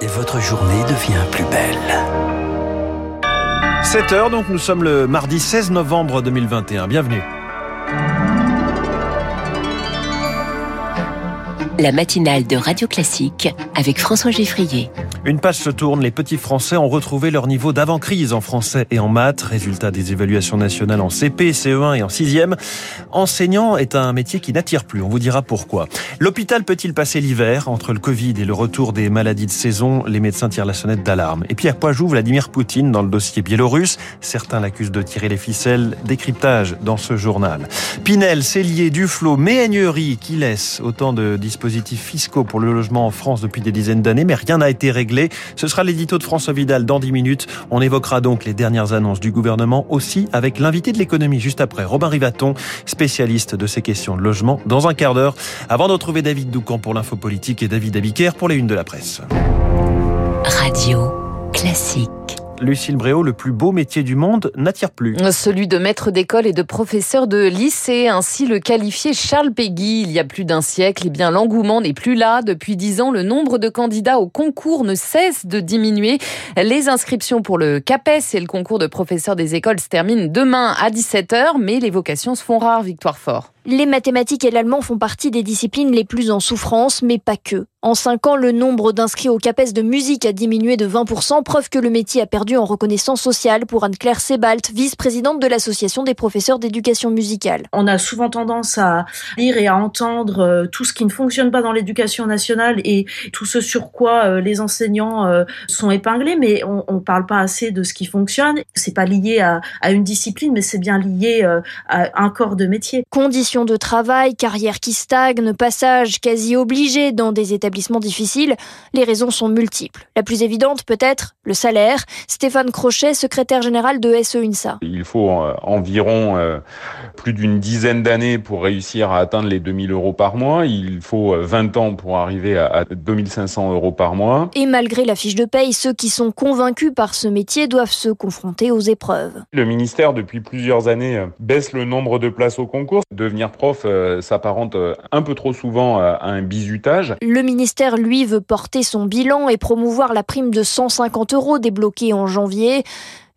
et votre journée devient plus belle. 7h, donc nous sommes le mardi 16 novembre 2021. Bienvenue. La matinale de Radio Classique avec François Geffrier. Une page se tourne, les petits Français ont retrouvé leur niveau d'avant-crise en français et en maths. Résultat des évaluations nationales en CP, CE1 et en 6e. Enseignant est un métier qui n'attire plus, on vous dira pourquoi. L'hôpital peut-il passer l'hiver Entre le Covid et le retour des maladies de saison, les médecins tirent la sonnette d'alarme. Et Pierre Poijoux, Vladimir Poutine dans le dossier biélorusse. Certains l'accusent de tirer les ficelles. Décryptage dans ce journal. Pinel, Cellier, Duflo, Méhaignerie qui laissent autant de dispositifs fiscaux pour le logement en France depuis des dizaines d'années, mais rien n'a été réglé ce sera l'édito de François Vidal dans 10 minutes. On évoquera donc les dernières annonces du gouvernement aussi avec l'invité de l'économie juste après, Robin Rivaton, spécialiste de ces questions de logement, dans un quart d'heure, avant de retrouver David Doucan pour l'info politique et David Abiker pour les unes de la presse. Radio classique. Lucille Bréau, le plus beau métier du monde n'attire plus. Celui de maître d'école et de professeur de lycée, ainsi le qualifié Charles Péguy il y a plus d'un siècle. Eh bien, l'engouement n'est plus là. Depuis dix ans, le nombre de candidats au concours ne cesse de diminuer. Les inscriptions pour le CAPES et le concours de professeur des écoles se terminent demain à 17h, mais les vocations se font rares, Victoire Fort. Les mathématiques et l'allemand font partie des disciplines les plus en souffrance, mais pas que. En 5 ans, le nombre d'inscrits au CAPES de musique a diminué de 20%, preuve que le métier a perdu en reconnaissance sociale pour Anne-Claire Sebalt, vice-présidente de l'Association des professeurs d'éducation musicale. On a souvent tendance à lire et à entendre euh, tout ce qui ne fonctionne pas dans l'éducation nationale et tout ce sur quoi euh, les enseignants euh, sont épinglés, mais on ne parle pas assez de ce qui fonctionne. C'est pas lié à, à une discipline, mais c'est bien lié à un corps de métier. Conditions de travail, carrière qui stagne, passage quasi obligé dans des établissements difficiles, les raisons sont multiples. La plus évidente peut-être, le salaire. Stéphane Crochet, secrétaire général de SE UNSA. Il faut euh, environ euh, plus d'une dizaine d'années pour réussir à atteindre les 2000 euros par mois. Il faut 20 euh, ans pour arriver à 2500 euros par mois. Et malgré la fiche de paye, ceux qui sont convaincus par ce métier doivent se confronter aux épreuves. Le ministère, depuis plusieurs années, baisse le nombre de places au concours. Devenir prof s'apparente un peu trop souvent à un bizutage. Le ministère, lui, veut porter son bilan et promouvoir la prime de 150 euros débloquée en janvier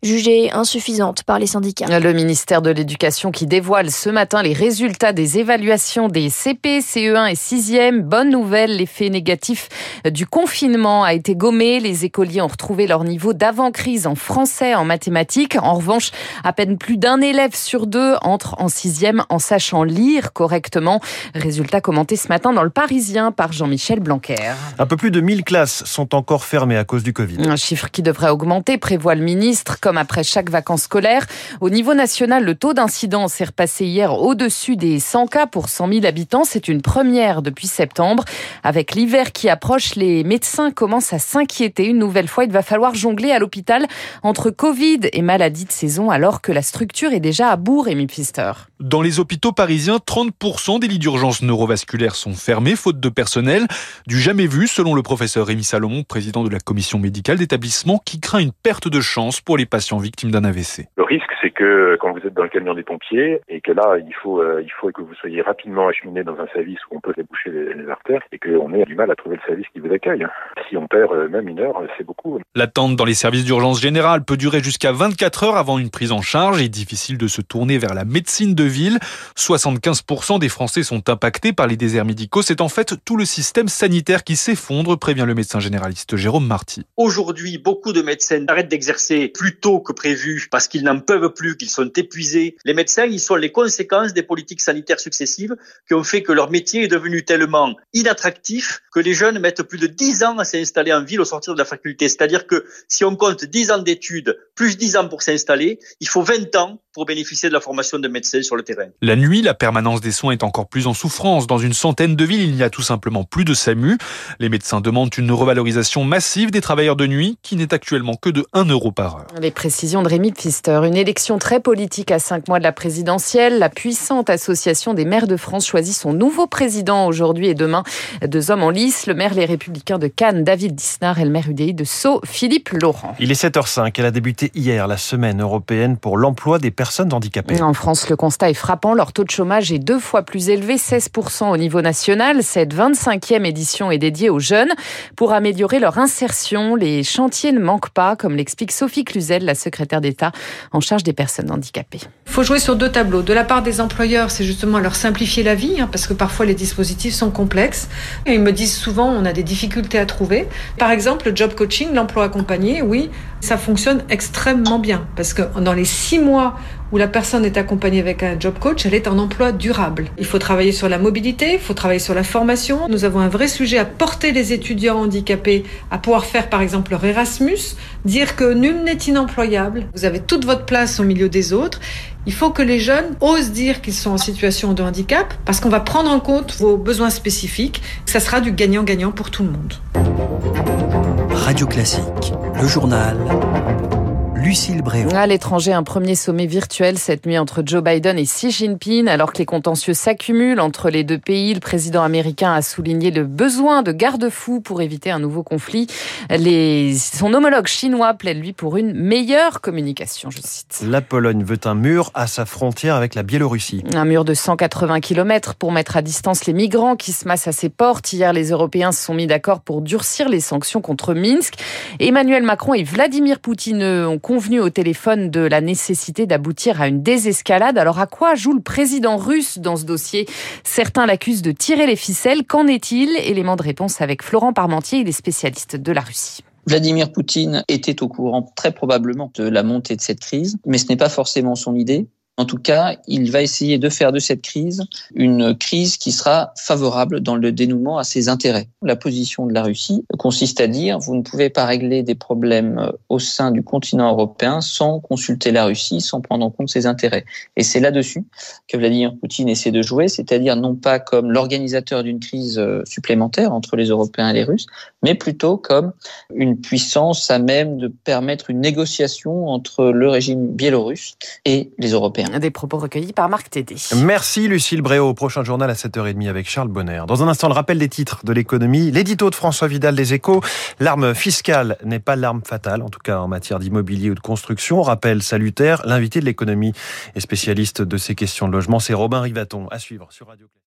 jugée insuffisante par les syndicats. Le ministère de l'Éducation qui dévoile ce matin les résultats des évaluations des CP, CE1 et 6e. Bonne nouvelle, l'effet négatif du confinement a été gommé. Les écoliers ont retrouvé leur niveau d'avant-crise en français, en mathématiques. En revanche, à peine plus d'un élève sur deux entre en 6e en sachant lire correctement. Résultat commenté ce matin dans le Parisien par Jean-Michel Blanquer. Un peu plus de 1000 classes sont encore fermées à cause du Covid. Un chiffre qui devrait augmenter, prévoit le ministre comme après chaque vacances scolaires. Au niveau national, le taux d'incidence est repassé hier au-dessus des 100 cas pour 100 000 habitants. C'est une première depuis septembre. Avec l'hiver qui approche, les médecins commencent à s'inquiéter. Une nouvelle fois, il va falloir jongler à l'hôpital entre Covid et maladies de saison alors que la structure est déjà à bout, Rémi Pfister. Dans les hôpitaux parisiens, 30% des lits d'urgence neurovasculaires sont fermés, faute de personnel. Du jamais vu, selon le professeur Rémi Salomon, président de la commission médicale d'établissement, qui craint une perte de chance pour les patients victimes d'un AVC. Le risque, c'est que quand vous êtes dans le camion des pompiers et que là, il faut, euh, il faut que vous soyez rapidement acheminé dans un service où on peut déboucher les, les artères et qu'on ait du mal à trouver le service qui vous accueille. Si on perd euh, même une heure, c'est beaucoup. L'attente dans les services d'urgence générale peut durer jusqu'à 24 heures avant une prise en charge et difficile de se tourner vers la médecine de ville. 75% des Français sont impactés par les déserts médicaux. C'est en fait tout le système sanitaire qui s'effondre, prévient le médecin généraliste Jérôme Marty. Aujourd'hui, beaucoup de médecins arrêtent d'exercer plus tôt que prévu parce qu'ils n'en peuvent plus, qu'ils sont épuisés. Les médecins, ils sont les conséquences des politiques sanitaires successives qui ont fait que leur métier est devenu tellement inattractif que les jeunes mettent plus de 10 ans à s'installer en ville au sortir de la faculté. C'est-à-dire que si on compte 10 ans d'études plus 10 ans pour s'installer, il faut 20 ans pour bénéficier de la formation de médecins sur le terrain. La nuit, la permanence des soins est encore plus en souffrance. Dans une centaine de villes, il n'y a tout simplement plus de SAMU. Les médecins demandent une revalorisation massive des travailleurs de nuit qui n'est actuellement que de 1 euro par heure. Les précisions de Rémi Pfister. Une élection très politique à cinq mois de la présidentielle. La puissante association des maires de France choisit son nouveau président aujourd'hui et demain. Deux hommes en lice. Le maire Les Républicains de Cannes, David Disnard, et le maire UDI de Sceaux, Philippe Laurent. Il est 7h05. Elle a débuté hier la semaine européenne pour l'emploi des personnes handicapées. En France, le constat est frappant. Leur taux de chômage est deux fois plus élevé, 16% au niveau national. Cette 25e édition est dédiée aux jeunes. Pour améliorer leur insertion, les chantiers ne manquent pas, comme l'explique Sophie Cluzel, la secrétaire d'État en charge des personnes handicapées. Il faut jouer sur deux tableaux. De la part des employeurs, c'est justement leur simplifier la vie, hein, parce que parfois les dispositifs sont complexes. Et ils me disent souvent, on a des difficultés à trouver. Par exemple, le job coaching, l'emploi accompagné, oui, ça fonctionne extrêmement bien, parce que dans les six mois où la personne est accompagnée avec un job coach, elle est en emploi durable. Il faut travailler sur la mobilité, il faut travailler sur la formation. Nous avons un vrai sujet à porter les étudiants handicapés à pouvoir faire par exemple leur Erasmus, dire que nul n'est inemployable, vous avez toute votre place au milieu des autres. Il faut que les jeunes osent dire qu'ils sont en situation de handicap parce qu'on va prendre en compte vos besoins spécifiques. Ça sera du gagnant-gagnant pour tout le monde. Radio Classique, le journal Lucille Bréau. À l'étranger, un premier sommet virtuel cette nuit entre Joe Biden et Xi Jinping. Alors que les contentieux s'accumulent entre les deux pays, le président américain a souligné le besoin de garde-fous pour éviter un nouveau conflit. Les... Son homologue chinois plaide, lui, pour une meilleure communication, je cite. La Pologne veut un mur à sa frontière avec la Biélorussie. Un mur de 180 km pour mettre à distance les migrants qui se massent à ses portes. Hier, les Européens se sont mis d'accord pour durcir les sanctions contre Minsk. Emmanuel Macron et Vladimir Poutine ont convenu au téléphone de la nécessité d'aboutir à une désescalade. Alors à quoi joue le président russe dans ce dossier? Certains l'accusent de tirer les ficelles. Qu'en est-il? Élément de réponse avec Florent Parmentier, il est spécialiste de la Russie. Vladimir Poutine était au courant très probablement de la montée de cette crise, mais ce n'est pas forcément son idée. En tout cas, il va essayer de faire de cette crise une crise qui sera favorable dans le dénouement à ses intérêts. La position de la Russie consiste à dire vous ne pouvez pas régler des problèmes au sein du continent européen sans consulter la Russie, sans prendre en compte ses intérêts. Et c'est là-dessus que Vladimir Poutine essaie de jouer, c'est-à-dire non pas comme l'organisateur d'une crise supplémentaire entre les Européens et les Russes, mais plutôt comme une puissance à même de permettre une négociation entre le régime biélorusse et les Européens. Des propos recueillis par Marc Tédé. Merci Lucille Bréau. Prochain journal à 7h30 avec Charles Bonner. Dans un instant, le rappel des titres de l'économie. L'édito de François Vidal des Échos. L'arme fiscale n'est pas l'arme fatale, en tout cas en matière d'immobilier ou de construction. Rappel salutaire. L'invité de l'économie et spécialiste de ces questions de logement, c'est Robin Rivaton. À suivre sur Radio